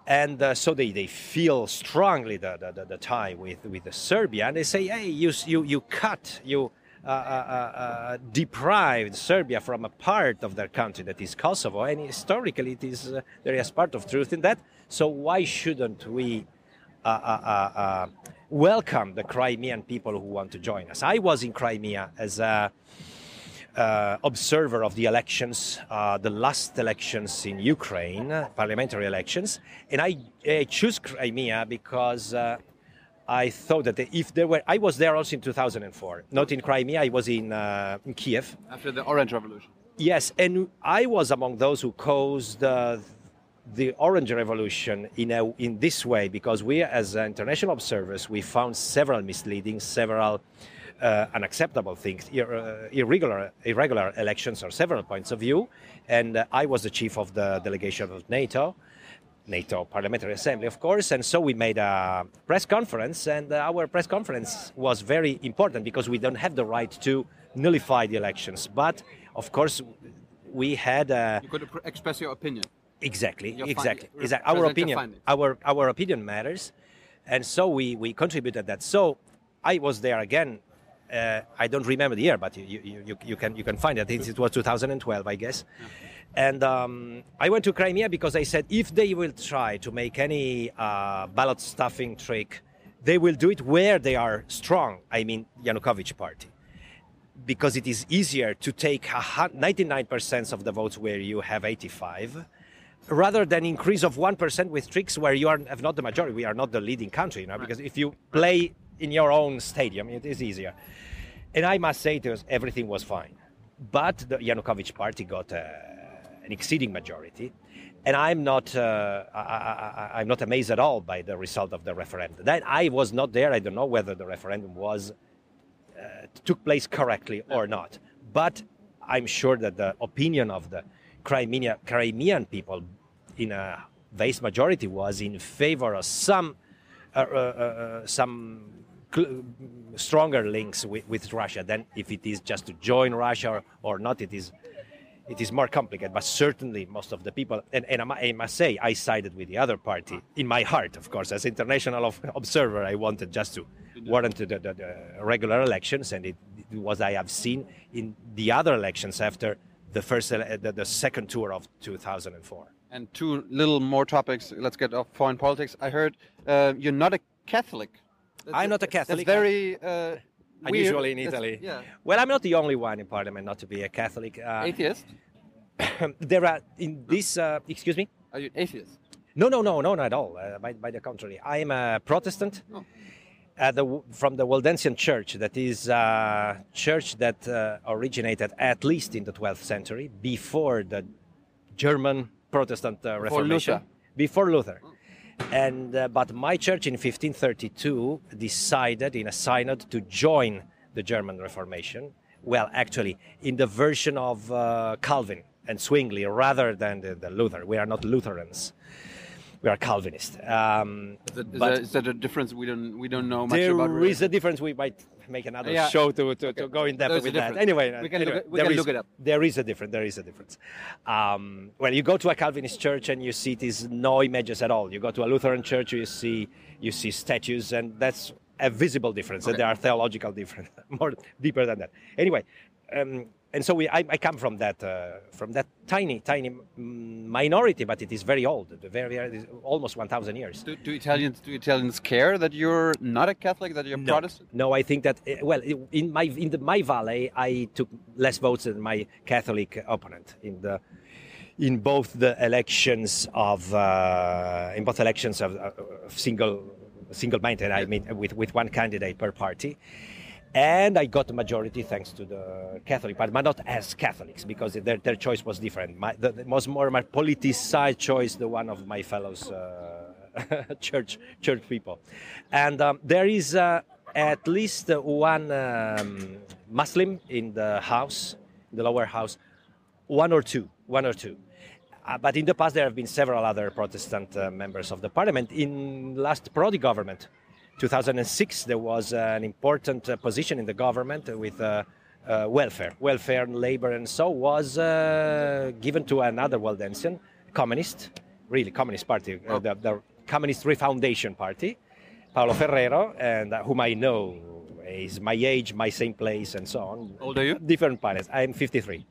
And uh, so they, they feel strongly the, the, the, tie with, with the Serbia, and they say, hey, you, you, you cut, you uh, uh, uh, uh, deprived Serbia from a part of their country that is Kosovo, and historically it is, uh, there is part of truth in that. So why shouldn't we uh, uh, uh, uh, welcome the Crimean people who want to join us? I was in Crimea as a uh, observer of the elections, uh, the last elections in Ukraine, uh, parliamentary elections, and I, I choose Crimea because uh, I thought that if there were, I was there also in 2004, not in Crimea, I was in, uh, in Kiev. After the Orange Revolution. Yes, and I was among those who caused uh, the Orange Revolution in a, in this way because we, as international observers, we found several misleading, several uh, unacceptable things, ir- uh, irregular irregular elections or several points of view, and uh, I was the chief of the delegation of NATO. NATO Parliamentary Assembly, of course, and so we made a press conference, and our press conference was very important because we don't have the right to nullify the elections, but of course we had uh, You could express your opinion. Exactly, Your exactly, finding- exactly. Our opinion, our our opinion matters, and so we we contributed that. So I was there again. Uh, I don't remember the year, but you, you, you, you can you can find it. It was 2012, I guess. And um, I went to Crimea because I said if they will try to make any uh, ballot stuffing trick, they will do it where they are strong. I mean, Yanukovych party because it is easier to take 99% of the votes where you have 85 rather than increase of 1% with tricks where you are, have not the majority we are not the leading country you know because if you play in your own stadium it is easier and i must say to us everything was fine but the yanukovych party got uh, an exceeding majority and I'm not, uh, I, I'm not amazed at all by the result of the referendum. That I was not there. I don't know whether the referendum was took place correctly or not. But I'm sure that the opinion of the Crimea, Crimean people in a vast majority was in favor of some, uh, uh, uh, some cl- stronger links with, with Russia than if it is just to join Russia or, not. It is it is more complicated, but certainly most of the people, and, and I must say, I sided with the other party in my heart, of course. As international observer, I wanted just to warrant the, the, the regular elections, and it, it was I have seen in the other elections after the first, the, the second tour of 2004. And two little more topics. Let's get off foreign politics. I heard uh, you're not a Catholic. I'm not a Catholic. That's very uh, Unusual in That's- Italy. Yeah. Well, I'm not the only one in parliament not to be a Catholic. Uh, Atheist? (laughs) there are in this. Uh, excuse me. Are you atheist? No, no, no, no, not at all. Uh, by, by the contrary, I am a Protestant Oh. The, from the Waldensian Church. That is a church that uh, originated at least in the 12th century, before the German Protestant uh, Reformation, Luther. before Luther. And uh, but my church in 1532 decided in a synod to join the German Reformation. Well, actually, in the version of uh, Calvin and Zwingli rather than the, the Luther. We are not Lutherans. We are Calvinist. Um, Is that, is, that, is that a difference we don't we don't know much there about? is a difference. We might make another Yeah. show to, to, to go in depth There's with that. Anyway, We can look anyway, it- we can is- look it up. There is a difference. There is a difference. Um, well, you go to a Calvinist church and you see it is no images at all. You go to a Lutheran church, you see you see statues, and that's a visible difference. And there are theological difference, (laughs) more deeper than that. Anyway. Um, and so we, I, I come from that, uh, from that tiny, tiny minority, but it is very old, the very, very almost 1,000 years. Do, do Italians do Italians care that you're not a Catholic, that you're No. Protestant? No, I think that uh, well, in my in the, my valley, I took less votes than my Catholic opponent in the in both the elections of uh, in both elections of, uh, of single single minded. I mean, with with one candidate per party. And I got the majority thanks to the Catholic Party, but not as Catholics because their, their choice was different. My, the, the was more my politicized choice, the one of my fellows uh, (laughs) church church people. And um, there is uh, at least one um, Muslim in the house, the lower house, one or two, one or two. Uh, but in the past, there have been several other Protestant uh, members of the parliament. In last Prodi government, 2006, there was an important uh, position in the government with uh, uh, welfare, welfare, and labor, and so was uh, given to another Waldensian, communist, really communist party, Oh. the, the Communist Refoundation Party, Paolo Ferrero, and whom I know is my age, my same place, and so on. old are you? Different parties. I'm 53.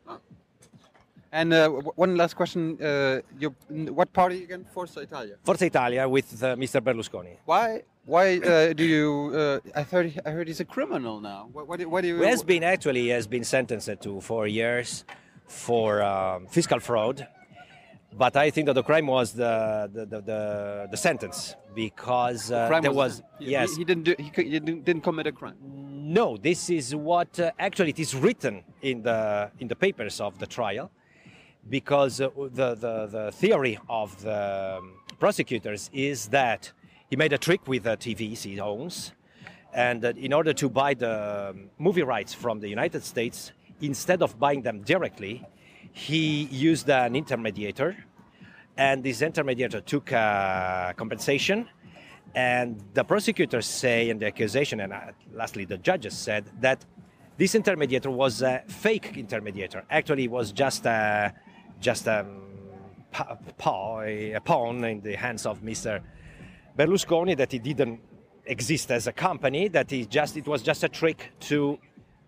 And uh, one last question: uh, you, what party again? Forza Italia. Forza Italia with uh, Mr. Berlusconi. Why? Why uh, do you? Uh, I heard. I heard he's a criminal now. Why, why, do, why do you? Who has been actually he has been sentenced to four years for um, fiscal fraud. But I think that the crime was the the, the, the, the sentence because uh, crime there was, was, he, yes He, he didn't. Do, he, he didn't, didn't commit a crime. no this is what uh, actually it is written in the in the papers of the trial because uh, the, the the theory of the um, prosecutors is that he made a trick with the TVs he owns and in order to buy the um, movie rights from the United States, instead of buying them directly, he used an intermediator, and this intermediator took uh, compensation. And the prosecutors say, and the accusation, and uh, lastly the judges said that this intermediator was a fake intermediator. Actually, it was just a just a a pawn in the hands of Mr. Berlusconi that he didn't exist as a company that he just it was just a trick to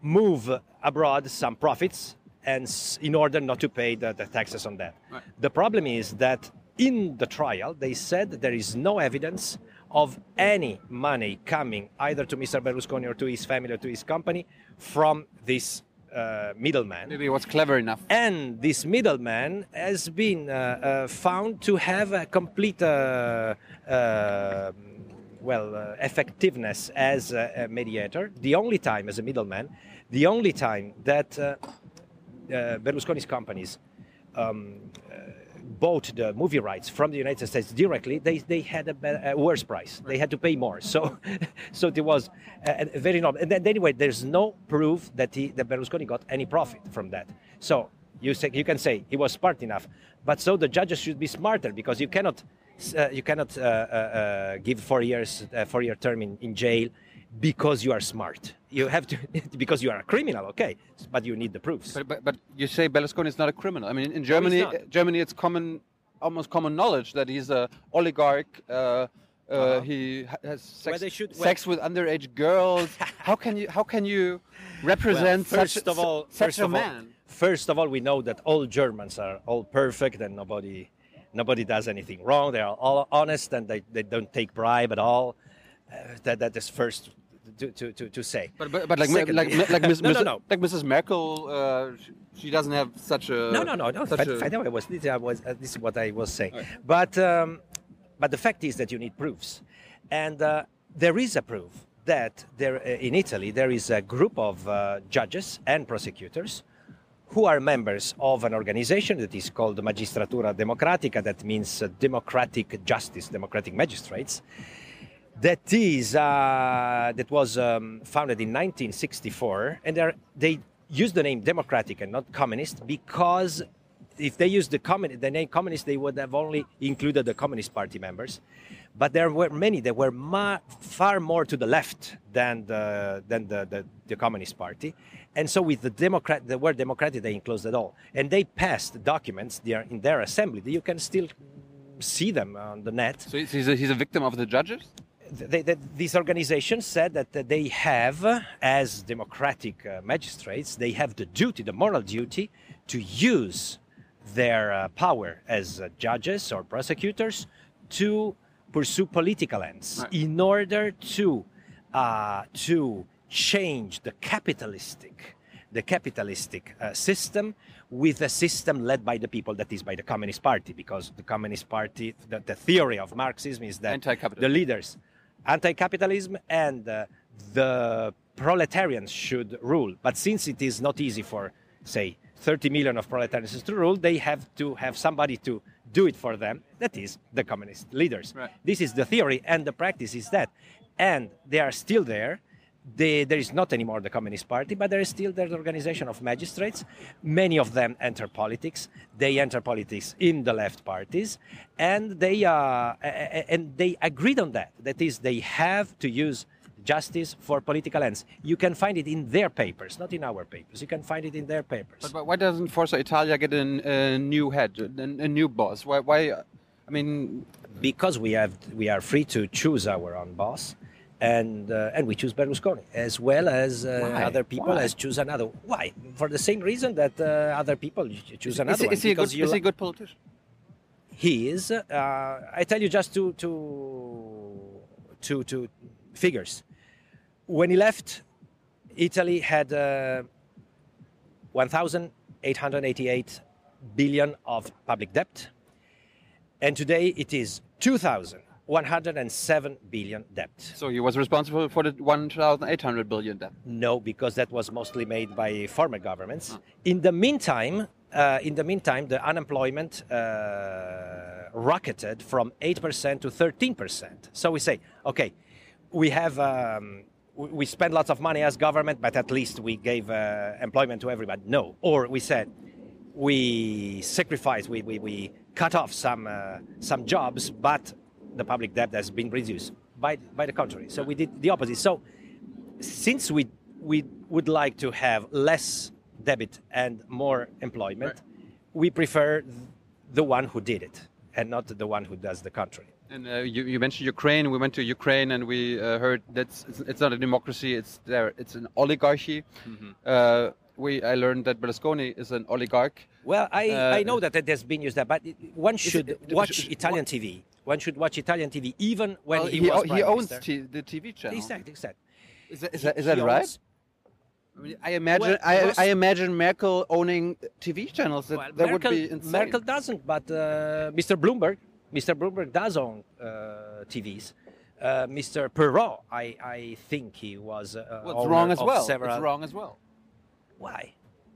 move abroad some profits and in order not to pay the, the taxes on that Right. the problem is that in the trial they said there is no evidence of any money coming either to mr berlusconi or to his family or to his company from this uh, middleman Maybe he was clever enough. and this middleman has been uh, uh, found to have a complete well uh, effectiveness as a, a mediator the only time as a middleman the only time that uh, uh, Berlusconi's companies um, bought the movie rights from the United States directly, they, they had a, be- a worse price. They had to pay more. So, (laughs) so it was uh, a very normal. And then, anyway, there's no proof that he, that Berlusconi got any profit from that. So you say, you can say he was smart enough, but so the judges should be smarter because you cannot uh, you cannot uh, uh, uh, give four years uh, four year term in, in jail because you are smart. You have to (laughs) because you are a criminal, okay, but you need the proofs. But, but, but you say Berlusconi is not a criminal. I mean, in Germany, not. Germany, it's common, almost common knowledge that he's a oligarch. Uh, uh, He has sex, Well, should- sex with underage girls. (laughs) how can you how can you represent Well, first such, of all, such first a of all- man? first of all, we know that all Germans are all perfect and nobody, nobody does anything wrong. They are all honest and they, they don't take bribe at all. Uh, that that is first to, to, to, to say. But, but, but like like like, Miss, (laughs) no, no, Mrs. no. like Mrs. Merkel, uh, she, doesn't have such a No, no, no, no. such But, a- but anyway, was, this, I was, uh, this is what I was saying. Right. But, um, but the fact is that you need proofs. And uh, there is a proof that there, uh, in Italy there is a group of uh, judges and prosecutors who are members of an organization that is called Magistratura Democratica, that means uh, democratic justice, democratic magistrates that is uh, that was um, founded in 1964, and they use the name democratic and not communist because if they used the, commun- the name communist, they would have only included the Communist Party members. But there were many that were ma- far more to the left than the than the, the, the Communist Party, and so with the Democrat, the word democratic, they enclosed it all, and they passed documents there in their assembly. that You can still see them on the net So he's a, he's a victim of the judges. They, they, these organizations said that they have, as democratic uh, magistrates, they have the duty, the moral duty, to use their uh, power as uh, judges or prosecutors to pursue political ends Right. in order to uh, to change the capitalistic the capitalistic uh, system with a system led by the people that is by the communist party because the communist party the, the theory of marxism is that the leaders anti-capitalism and uh, the proletarians should rule. But since it is not easy for say 30 million of proletarians to rule they have to have somebody to do it for them. That is the communist leaders. Right. this is the theory and the practice is that. And they are still there they, there is not anymore the Communist Party, but there is still the organization of magistrates. Many of them enter politics. They enter politics in the left parties, and they uh, and they agreed on that. That is, they have to use justice for political ends. You can find it in their papers, not in our papers. You can find it in their papers. But, but why doesn't Forza Italia get a, a new head, a, a, new boss? Why, why? I mean, because we have we are free to choose our own boss and uh, and we choose Berlusconi as well as uh, other people Why? as choose another. Why? For the same reason that uh, other people choose another. Is, one. Is he, a good, is he a good politician? He is. Uh, I tell you just two two two two figures. When he left, Italy had uh, 1,888 billion of public debt, and today it is 2,000 107 billion debt. So he was responsible for the 1,800 billion debt? No, because that was mostly made by former governments. In the meantime, uh, in the meantime, the unemployment uh, rocketed from 8% to 13%. So we say, okay, we have. Um, we spend lots of money as government, but at least we gave uh, employment to everybody. No. Or we said, we sacrifice, we, we, we cut off some, uh, some jobs, but the public debt has been reduced. By, by the contrary. So we did the opposite. So since we, we would like to have less debit and more employment, right. we prefer the one who did it and not the one who does the country. And uh, you, you, mentioned Ukraine. We went to Ukraine and we uh, heard that it's, it's, not a democracy. It's there. It's an oligarchy. Mm -hmm. uh, we I learned that Berlusconi is an oligarch. Well, I, I uh, know that it has been used there, but one should it, watch Italian TV one should watch Italian TV even when well, he, he, was he owns the TV channel. Exactly, exactly. Is that, is that, is that right? I, mean, I imagine well, I, I, imagine Merkel owning TV channels. That, well, that Merkel, would be insane. Merkel doesn't, but uh, Mr. Bloomberg, Mr. Bloomberg does own uh, TVs. Uh, Mr. Perrault, I, I think he was uh, well, it's wrong as well. Several... It's wrong as well. Why?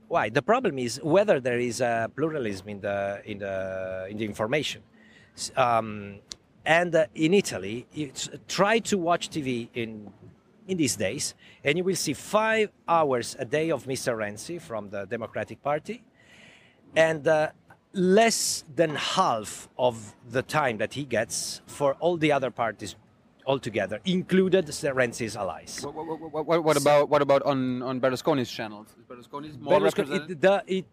Why? The problem is whether there is a pluralism in the in the in the information. Um, and uh, in Italy, try to watch TV in in these days, and you will see five hours a day of Mr. Renzi from the Democratic Party, and uh, less than half of the time that he gets for all the other parties altogether, included Renzi's allies. What, what, what, what about what about on on Berlusconi's channels? Berlusconi's more Berlusconi. It, the, it,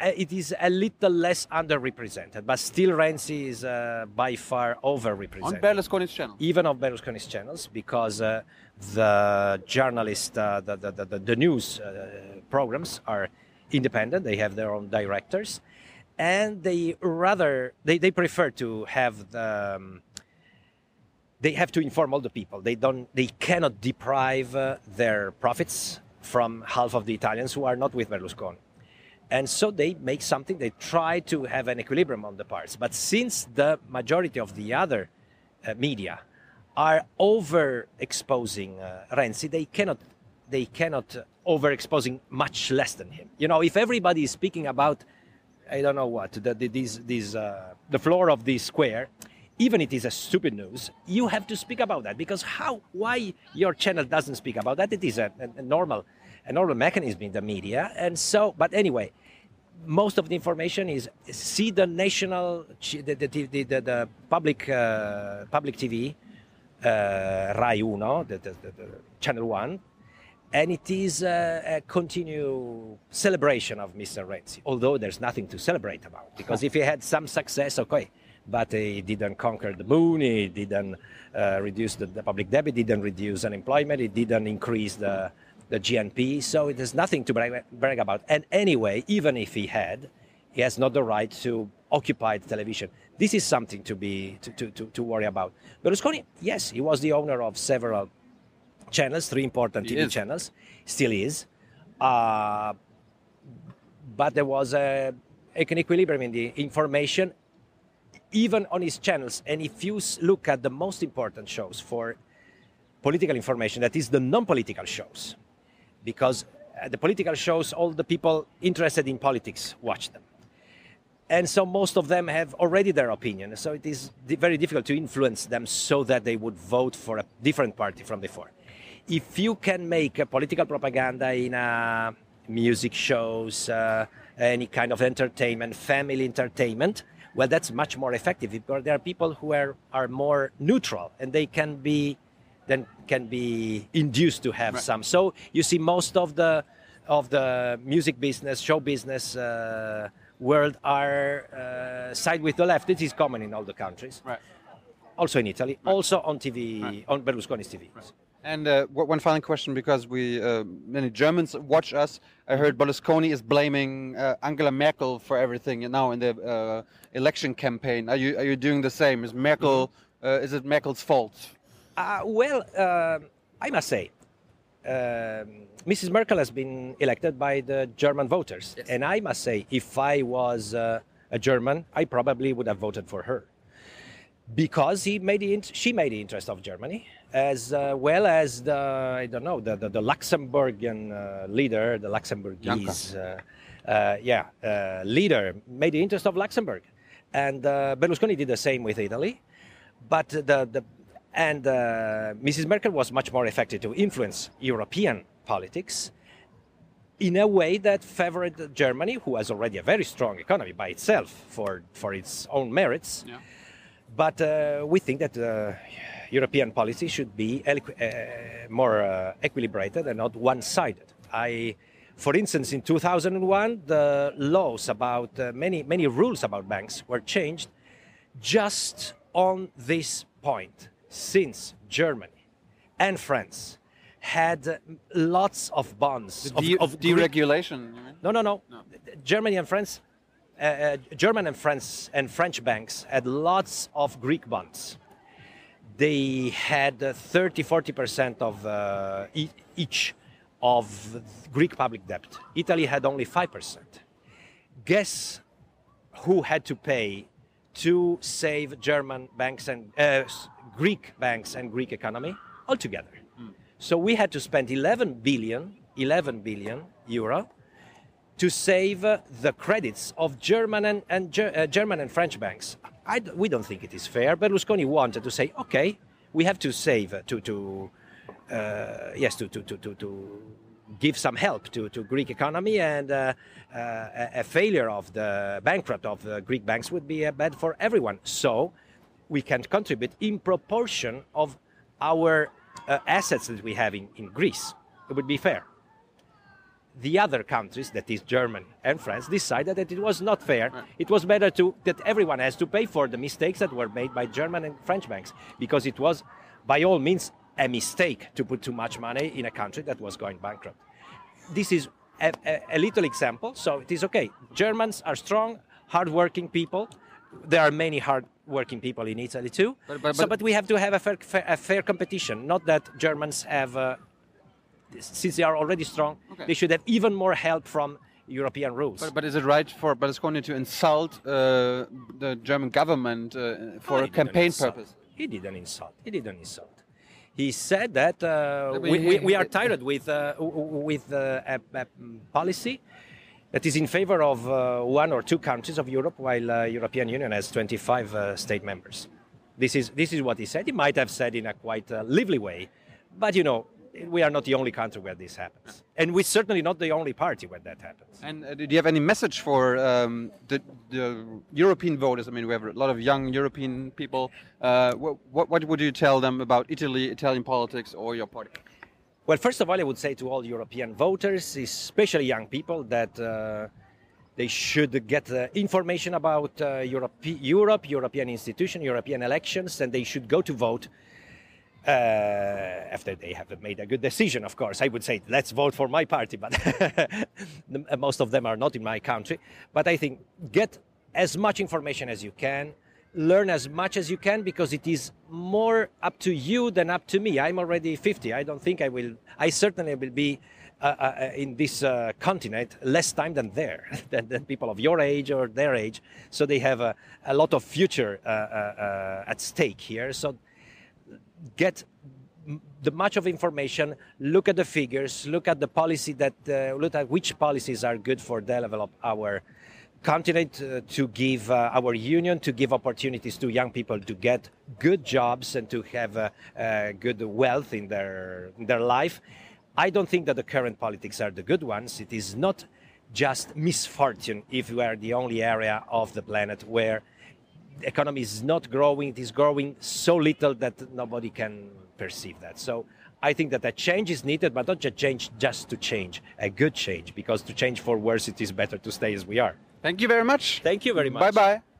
it is a little less underrepresented, but still Renzi is uh, by far overrepresented. On Berlusconi's channel? Even on Berlusconi's channels, because uh, the journalist, uh, the, the, the, the, news uh, programs are independent, they have their own directors, and they rather, they, they prefer to have the. Um, they have to inform all the people. They don't. They cannot deprive uh, their profits from half of the Italians who are not with Berlusconi. And so they make something, they try to have an equilibrium on the parts. But since the majority of the other uh, media are overexposing uh, Renzi, they cannot, they cannot uh, overexposing much less than him. You know, if everybody is speaking about, I don't know what, the, the, this, this, uh, the floor of this square, even it is a stupid news, you have to speak about that because how, why your channel doesn't speak about that? It is a, a, a normal a normal mechanism in the media. And so, but anyway, most of the information is see the national, the, the, the, the, public, uh, public TV, uh, Rai Uno, the, the, the, channel one, and it is a, a continued celebration of Mr. Renzi, although there's nothing to celebrate about, because if he had some success, okay, but he didn't conquer the moon, he didn't uh, reduce the, the public debt, he didn't reduce unemployment, he didn't increase the, the GNP, so there's nothing to brag, brag about. And anyway, even if he had, he has not the right to occupy the television. This is something to be to, to, to, to worry about. Berlusconi, yes, he was the owner of several channels, three important he TV is. channels, still is. Uh, but there was a, an equilibrium in the information, even on his channels. And if you look at the most important shows for political information, that is the non-political shows, because uh, the political shows, all the people interested in politics watch them. And so most of them have already their opinion. So it is very difficult to influence them so that they would vote for a different party from before. if you can make a political propaganda in uh, music shows, uh, any kind of entertainment, family entertainment, well, that's much more effective because there are people who are, are more neutral and they can be then can be induced to have Right. some. So you see, most of the of the music business, show business uh, world are uh, side with the left. This is common in all the countries, Right. also in Italy, also on TV, on Berlusconi's TV. And uh, one final question, because we uh, many Germans watch us. I heard Berlusconi is blaming uh, Angela Merkel for everything now in the uh, election campaign. Are you are you doing the same? Is Merkel uh, is it Merkel's fault? Uh, well, uh, I must say, um, Mrs. Merkel has been elected by the German voters. Yes. And I must say, if I was uh, a German, I probably would have voted for her. Because he made the she made the interest of Germany, as uh, well as the, I don't know, the, the, the Luxembourgian uh, leader, the Luxembourgese, uh, uh, yeah, uh, leader, made the interest of Luxembourg. And uh, Berlusconi did the same with Italy but the, the and uh, Mrs. Merkel was much more effective to influence European politics in a way that favored Germany, who has already a very strong economy by itself for for its own merits. Yeah. But uh, we think that uh, European policy should be equi- uh, more uh, equilibrated and not one-sided. I, for instance, in 2001, the laws about uh, many many rules about banks were changed just on this point, since Germany and France had lots of bonds of, De- of deregulation. mean? no, no, no. Germany and France, uh, uh, German and France and French banks had lots of Greek bonds. They had uh, 30, 40 percent of uh, e- each of Greek public debt. Italy had only five percent. Guess who had to pay to save German banks and uh, Greek banks and Greek economy altogether? So we had to spend 11 billion, 11 billion euro to save uh, the credits of German and, and Ger- uh, German and French banks. I d- we don't think it is fair. Berlusconi wanted to say, okay, we have to save uh, to to uh, yes to to, to to to give some help to to Greek economy, and uh, uh, a failure of the bankrupt of the Greek banks would be uh, bad for everyone. So we can contribute in proportion of our uh, assets that we have in, in Greece. It would be fair the other countries, that is Germany and France, decided that it was not fair. It was better to that everyone has to pay for the mistakes that were made by German and French banks, because it was, by all means, a mistake to put too much money in a country that was going bankrupt. This is a, a, a little example, so it is okay. Germans are strong, hardworking people. There are many hardworking people in Italy too. But- but- so, but- but we have to have a fair, fair, a fair competition. Not that Germans have. Uh, since they are already strong, Okay. they should have even more help from European rules. But, but is it right for Berlusconi to insult uh, the German government uh, Oh, for he a campaign insult. purpose? He didn't insult. He didn't insult. He said that uh, we, we, we are tired with uh, with uh, a, a policy that is in favor of uh, one or two countries of Europe, while uh, European Union has 25 uh, state members. This is this is what he said. He might have said in a quite uh, lively way, but you know. We are not the only country where this happens, and we're certainly not the only party where that happens. And uh, do you have any message for um, the, the European voters? I mean, we have a lot of young European people. Uh, what, what, what would you tell them about Italy, Italian politics, or your party? Well, first of all, I would say to all European voters, especially young people, that uh, they should get uh, information about uh, Europe, Europe, European institutions, European elections, and they should go to vote after they have made a good decision. Of course, I would say let's vote for my party, but (laughs) most of them are not in my country. But I think get as much information as you can. Learn as much as you can because it is more up to you than up to me. I'm already 50. I don't think I will. I certainly will be uh, uh, in this uh, continent less time than there, (laughs) than, than people of your age or their age. So they have a, a lot of future uh, uh, uh, at stake here. So get the much of information look at the figures look at the policy that uh, look at which policies are good for develop our continent uh, to give uh, our union to give opportunities to young people to get good jobs and to have uh, uh, good wealth in their in their life. I don't think that the current politics are the good ones. It is not just misfortune if we are the only area of the planet where the economy is not growing. It is growing so little that nobody can perceive that. So I think that a change is needed, but not just change just to change, a good change, because to change for worse, it is better to stay as we are. Thank you very much. Thank you very much. Bye bye.